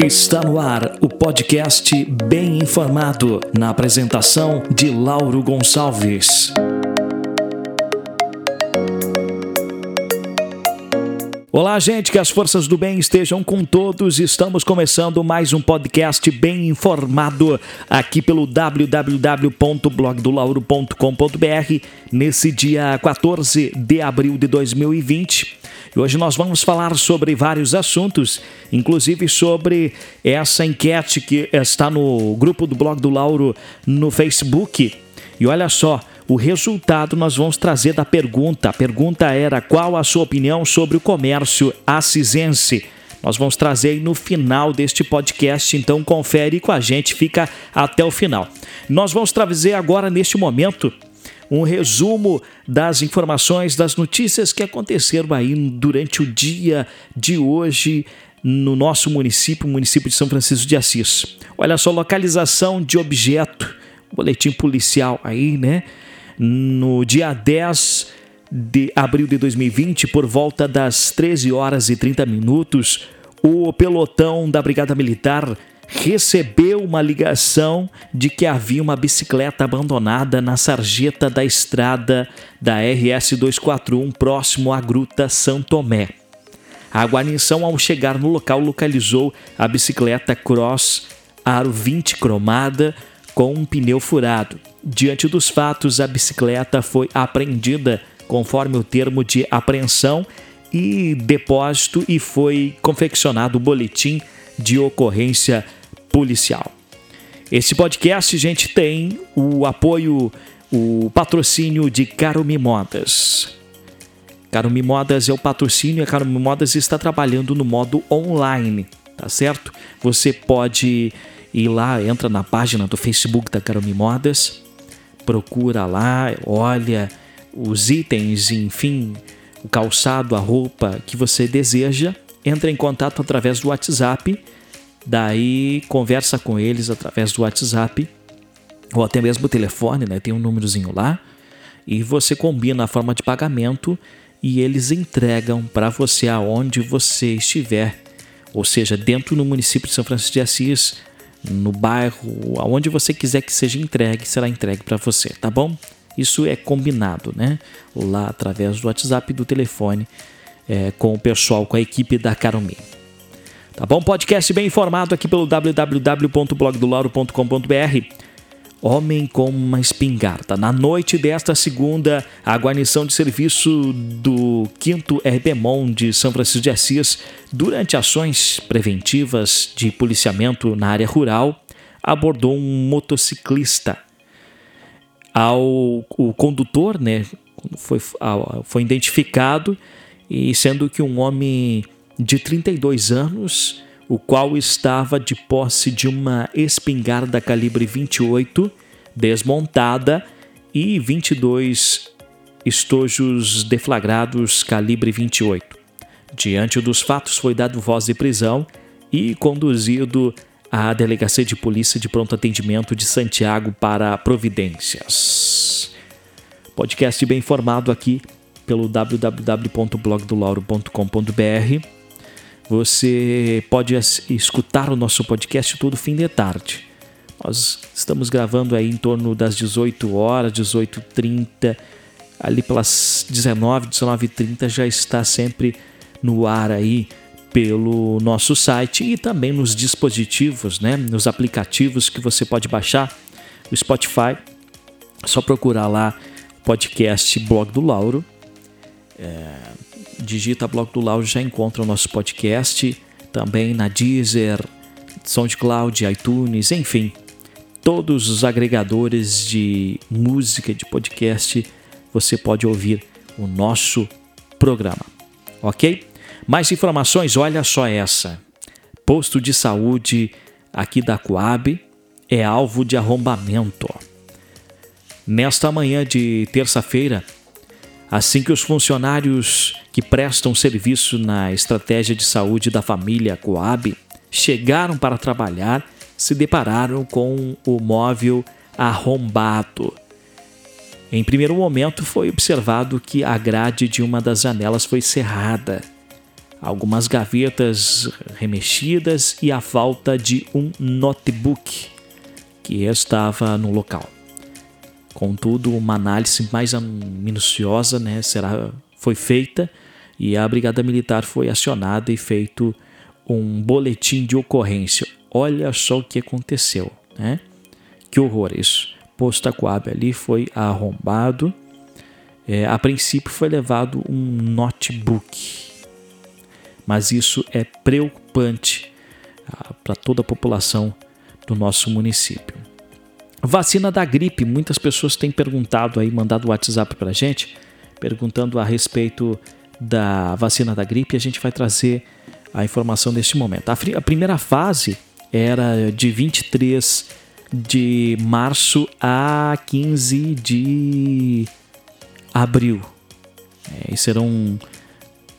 Está no ar o podcast Bem Informado, na apresentação de Lauro Gonçalves. Olá, gente, que as forças do bem estejam com todos. Estamos começando mais um podcast bem informado aqui pelo www.blogdolauro.com.br nesse dia 14 de abril de 2020. E hoje nós vamos falar sobre vários assuntos, inclusive sobre essa enquete que está no grupo do Blog do Lauro no Facebook. E olha só, o resultado nós vamos trazer da pergunta. A pergunta era: qual a sua opinião sobre o comércio assisense? Nós vamos trazer no final deste podcast, então confere com a gente, fica até o final. Nós vamos trazer agora, neste momento, um resumo das informações, das notícias que aconteceram aí durante o dia de hoje no nosso município, município de São Francisco de Assis. Olha só, localização de objeto, boletim policial aí, né? No dia 10 de abril de 2020, por volta das 13 horas e 30 minutos, o pelotão da Brigada Militar recebeu uma ligação de que havia uma bicicleta abandonada na sarjeta da estrada da RS 241 próximo à Gruta São Tomé. A guarnição, ao chegar no local, localizou a bicicleta Cross Aro 20 cromada com um pneu furado. Diante dos fatos, a bicicleta foi apreendida conforme o termo de apreensão e depósito e foi confeccionado o boletim de ocorrência policial. Esse podcast, gente, tem o apoio, o patrocínio de Carumi Modas. Carumi Modas é o patrocínio e a Carumi Modas está trabalhando no modo online, tá certo? Você pode ir lá, entra na página do Facebook da Carome Modas, procura lá, olha os itens, enfim, o calçado, a roupa que você deseja, entra em contato através do WhatsApp, daí conversa com eles através do WhatsApp ou até mesmo o telefone, né? Tem um númerozinho lá e você combina a forma de pagamento e eles entregam para você aonde você estiver, ou seja, dentro do município de São Francisco de Assis, no bairro, aonde você quiser que seja entregue, será entregue para você, tá bom? Isso é combinado, né? Lá através do WhatsApp e do telefone é, com o pessoal, com a equipe da Carome. Tá bom? Podcast bem informado aqui pelo www.blogdolauro.com.br Homem com uma espingarda. Na noite desta segunda, a guarnição de serviço do 5 RPMON de São Francisco de Assis, durante ações preventivas de policiamento na área rural, abordou um motociclista. Ao, o condutor né, foi, foi identificado, e sendo que um homem de 32 anos o qual estava de posse de uma espingarda calibre 28 desmontada e 22 estojos deflagrados calibre 28. Diante dos fatos, foi dado voz de prisão e conduzido à Delegacia de Polícia de Pronto Atendimento de Santiago para providências. Podcast bem informado aqui pelo www.blogdolauro.com.br você pode escutar o nosso podcast todo fim de tarde. Nós estamos gravando aí em torno das 18 horas, 18h30, ali pelas 19, 19h30 já está sempre no ar aí pelo nosso site e também nos dispositivos, né, nos aplicativos que você pode baixar, o Spotify, é só procurar lá podcast Blog do Lauro. É, digita Blog do Lauro já encontra o nosso podcast, também na Deezer, SoundCloud, iTunes, enfim, todos os agregadores de música, de podcast, você pode ouvir o nosso programa, ok? Mais informações, olha só essa. Posto de saúde aqui da Coab é alvo de arrombamento. Nesta manhã de terça-feira, assim que os funcionários que prestam serviço na estratégia de saúde da família Coab chegaram para trabalhar, se depararam com o móvel arrombado. Em primeiro momento, foi observado que a grade de uma das janelas foi cerrada. algumas gavetas remexidas e a falta de um notebook que estava no local. Contudo, uma análise mais minuciosa né, será, foi feita e a Brigada Militar foi acionada e feito um boletim de ocorrência. Olha só o que aconteceu, né? Que horror isso. Posto Aquab ali foi arrombado. É, a princípio foi levado um notebook mas isso é preocupante ah, para toda a população do nosso município. Vacina da gripe, muitas pessoas têm perguntado aí, mandado WhatsApp para gente, perguntando a respeito da vacina da gripe. A gente vai trazer a informação neste momento. A, primeira fase era de 23 de março a 15 de abril. É, e serão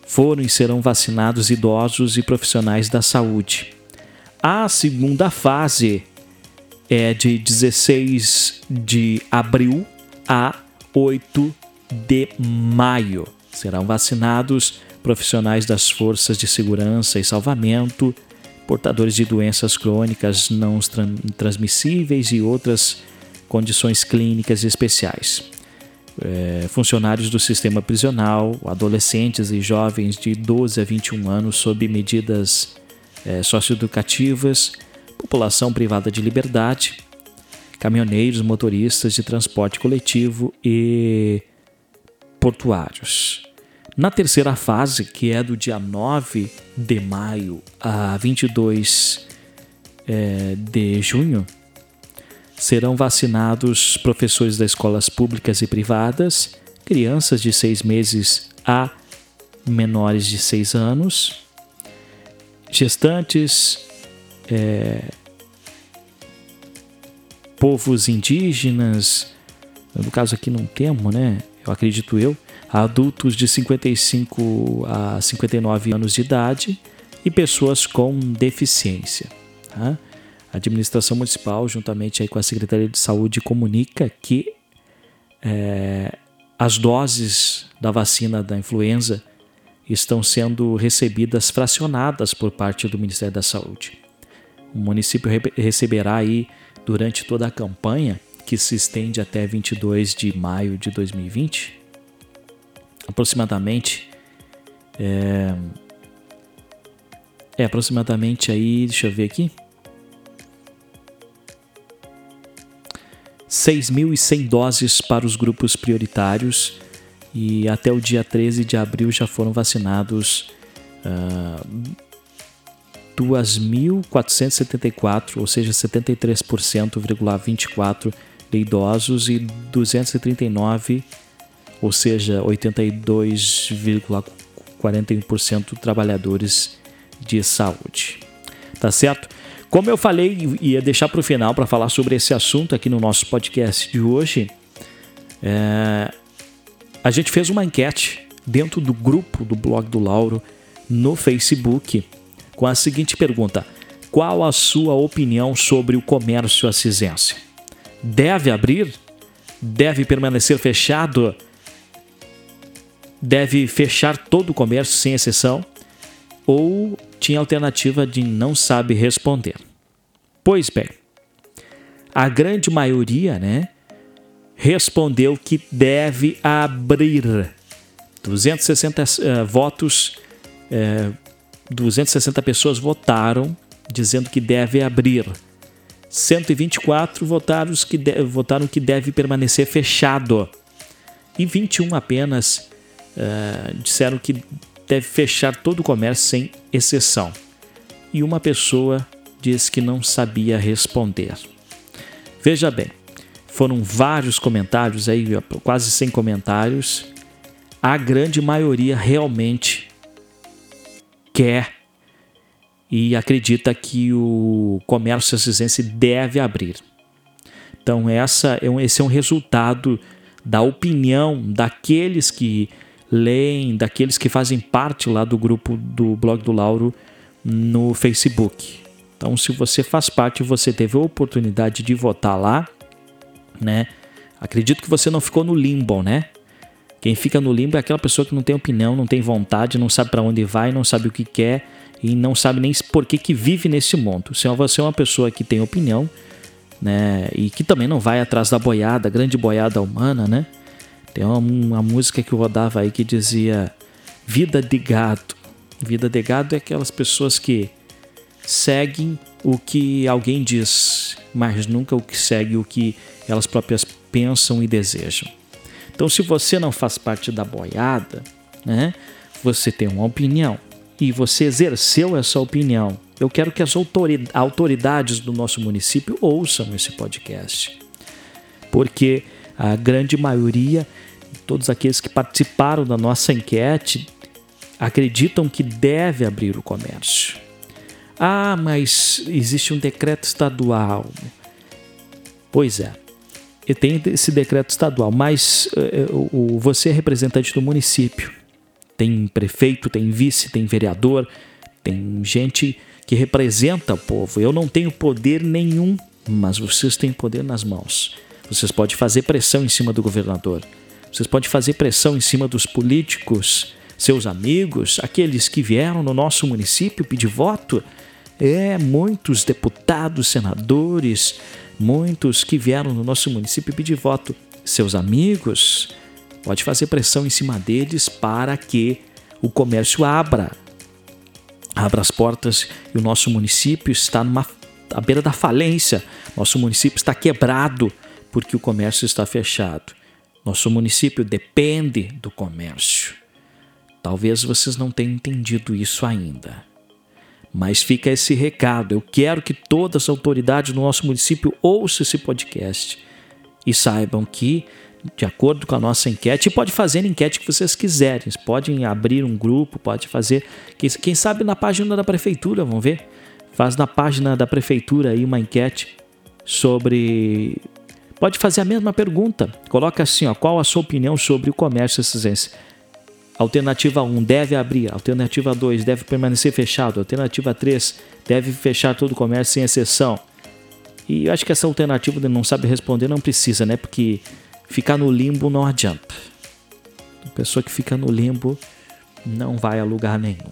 foram e serão vacinados idosos e profissionais da saúde. A segunda fase é de 16 de abril a 8 de maio. Serão vacinados profissionais das forças de segurança e salvamento, portadores de doenças crônicas não transmissíveis e outras condições clínicas especiais é, funcionários do sistema prisional, adolescentes e jovens de 12 a 21 anos sob medidas é, socioeducativas, população privada de liberdade, caminhoneiros, motoristas de transporte coletivo e portuários. Na terceira fase, que é do dia 9 de maio a 22 é, de junho, serão vacinados professores das escolas públicas e privadas, crianças de seis meses a menores de seis anos, gestantes, é, povos indígenas, no caso aqui não temos, né? Eu acredito eu, adultos de 55 a 59 anos de idade e pessoas com deficiência. Tá? A administração municipal, juntamente com a Secretaria de Saúde, comunica que é, as doses da vacina da influenza estão sendo recebidas fracionadas por parte do Ministério da Saúde. O município receberá aí durante toda a campanha, que se estende até 22 de maio de 2020, aproximadamente é, é aproximadamente aí, deixa eu ver aqui, 6.100 doses para os grupos prioritários e até o dia 13 de abril já foram vacinados uh, ah, 2.474, ou seja, 73,24% de idosos e 239, ou seja, 82,41% trabalhadores de saúde. Tá certo? Como eu falei, ia deixar para o final para falar sobre esse assunto aqui no nosso podcast de hoje. É, a gente fez uma enquete dentro do grupo do blog do Lauro no Facebook com a seguinte pergunta: Qual a sua opinião sobre o comércio assisense? Deve abrir? Deve permanecer fechado? Deve fechar todo o comércio sem exceção? Ou tinha alternativa de não sabe responder. Pois bem, a grande maioria, né, respondeu que deve abrir. 260 uh, votos, uh, eh, 260 pessoas votaram dizendo que deve abrir. 124 votaram que, de, votaram que deve permanecer fechado. E 21 apenas uh, disseram que deve fechar todo o comércio sem exceção. E uma pessoa diz que não sabia responder. Veja bem, foram vários comentários aí, quase 100 comentários. A grande maioria realmente quer e acredita que o comércio assistense deve abrir. Então, essa, é esse é um resultado da opinião daqueles que leem, daqueles que fazem parte lá do grupo do blog do Lauro no Facebook. Então, se você faz parte, você teve a oportunidade de votar lá, né? Acredito que você não ficou no limbo, né? Quem fica no limbo é aquela pessoa que não tem opinião, não tem vontade, não sabe para onde vai, não sabe o que quer e não sabe nem por que, que vive nesse mundo. Se você é uma pessoa que tem opinião, né, e que também não vai atrás da boiada, grande boiada humana, né? Tem uma, uma música que eu rodava aí que dizia vida de gado. Vida de gado é aquelas pessoas que seguem o que alguém diz, mas nunca o que segue o que elas próprias pensam e desejam. Então, se você não faz parte da boiada, né, você tem uma opinião e você exerceu essa opinião. Eu quero que as autoridades do nosso município ouçam esse podcast, porque a grande maioria, todos aqueles que participaram da nossa enquete, acreditam que deve abrir o comércio. Ah, mas existe um decreto estadual. Pois é, e tem esse decreto estadual, mas uh, o, você é representante do município. Tem prefeito, tem vice, tem vereador, tem gente que representa o povo. Eu não tenho poder nenhum, mas vocês têm poder nas mãos. Vocês podem fazer pressão em cima do governador. Vocês podem fazer pressão em cima dos políticos, seus amigos, aqueles que vieram no nosso município pedir voto. É, muitos deputados, senadores, Muitos que vieram no nosso município pedir voto, seus amigos, pode fazer pressão em cima deles para que o comércio abra. Abra as portas e o nosso município está numa, à beira da falência. Nosso município está quebrado porque o comércio está fechado. Nosso município depende do comércio. Talvez vocês não tenham entendido isso ainda. Mas fica esse recado. Eu quero que todas as autoridades do nosso município ouçam esse podcast e saibam que, de acordo com a nossa enquete, pode fazer a enquete que vocês quiserem. Podem abrir um grupo, pode fazer. Quem sabe na página da prefeitura, vamos ver? Faz na página da prefeitura aí uma enquete sobre. Pode fazer a mesma pergunta. Coloca assim, ó, qual a sua opinião sobre o comércio? Alternativa 1 deve abrir. Alternativa 2 deve permanecer fechado. Alternativa 3 deve fechar todo o comércio sem exceção. E eu acho que essa alternativa de não sabe responder não precisa, né? Porque ficar no limbo não adianta. A pessoa que fica no limbo não vai a lugar nenhum.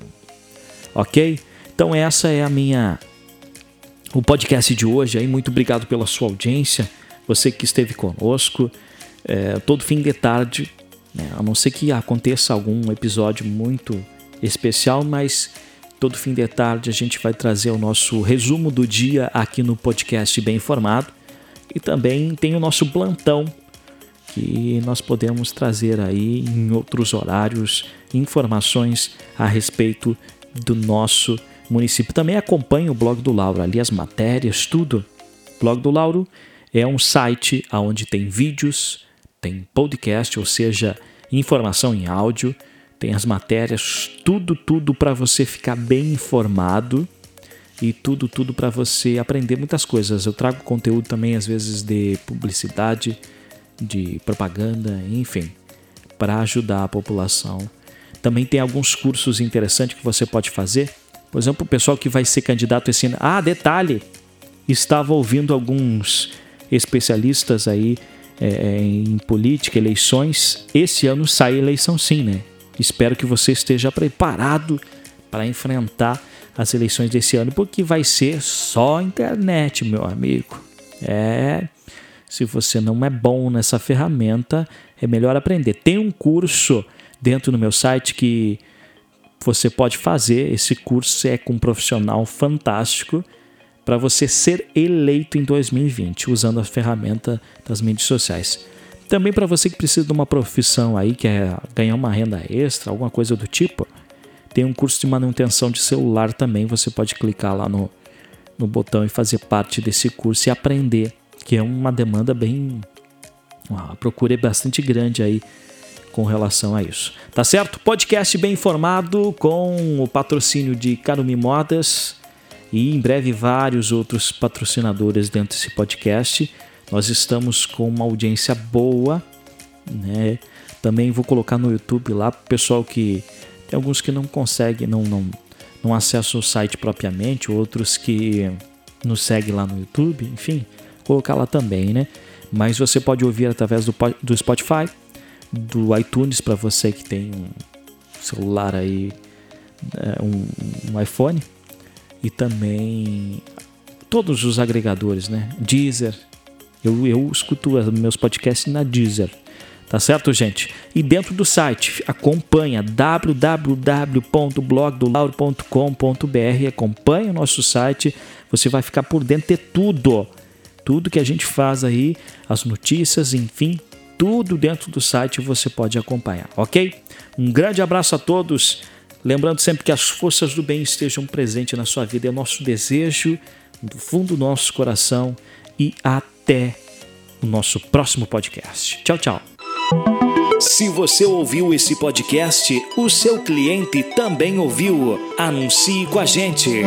Ok? Então essa é a minha o podcast de hoje. Aí muito obrigado pela sua audiência. Você que esteve conosco é, todo fim de tarde né? A não ser que aconteça algum episódio muito especial, mas todo fim de tarde a gente vai trazer o nosso resumo do dia aqui no podcast Bem Informado. E também tem o nosso plantão, que nós podemos trazer aí em outros horários informações a respeito do nosso município. Também acompanhe o blog do Lauro, ali as matérias, tudo. Blog do Lauro é um site onde tem vídeos, tem podcast, ou seja, informação em áudio, tem as matérias, tudo, tudo para você ficar bem informado e tudo, tudo para você aprender muitas coisas. Eu trago conteúdo também, às vezes, de publicidade, de propaganda, enfim, para ajudar a população. Também tem alguns cursos interessantes que você pode fazer. Por exemplo, o pessoal que vai ser candidato esse ano. Ah, detalhe! Estava ouvindo alguns especialistas aí é, é, em política, eleições, esse ano sai eleição sim, né? Espero que você esteja preparado para enfrentar as eleições desse ano, porque vai ser só internet, meu amigo. É, se você não é bom nessa ferramenta, é melhor aprender. Tem um curso dentro do meu site que você pode fazer. Esse curso é com um profissional fantástico para você ser eleito em 2020 usando a ferramenta das mídias sociais. Também para você que precisa de uma profissão aí, quer ganhar uma renda extra, alguma coisa do tipo, tem um curso de manutenção de celular também. Você pode clicar lá no, no botão e fazer parte desse curso e aprender, que é uma demanda bem. A procura é bastante grande aí com relação a isso. Tá certo? Podcast bem informado com o patrocínio de Carumi Modas e em breve vários outros patrocinadores dentro desse podcast. Nós estamos com uma audiência boa, né? Também vou colocar no YouTube lá para o pessoal que tem alguns que não conseguem, não, não, não acessam o site propriamente, outros que nos seguem lá no YouTube, enfim, colocar lá também, né? Mas você pode ouvir através do, do Spotify, do iTunes para você que tem um celular aí, é, um, um iPhone e também todos os agregadores, né? Deezer. Eu, eu escuto meus podcasts na Deezer. Tá certo, gente? E dentro do site, acompanha www.blogdolauro.com.br, acompanha o nosso site, você vai ficar por dentro de tudo. Tudo que a gente faz aí, as notícias, enfim, tudo dentro do site você pode acompanhar, ok? Um grande abraço a todos. Lembrando sempre que as forças do bem estejam presentes na sua vida, é nosso desejo do fundo do nosso coração e até o nosso próximo podcast. Tchau, tchau. Se você ouviu esse podcast, o seu cliente também ouviu. Anuncie com a gente.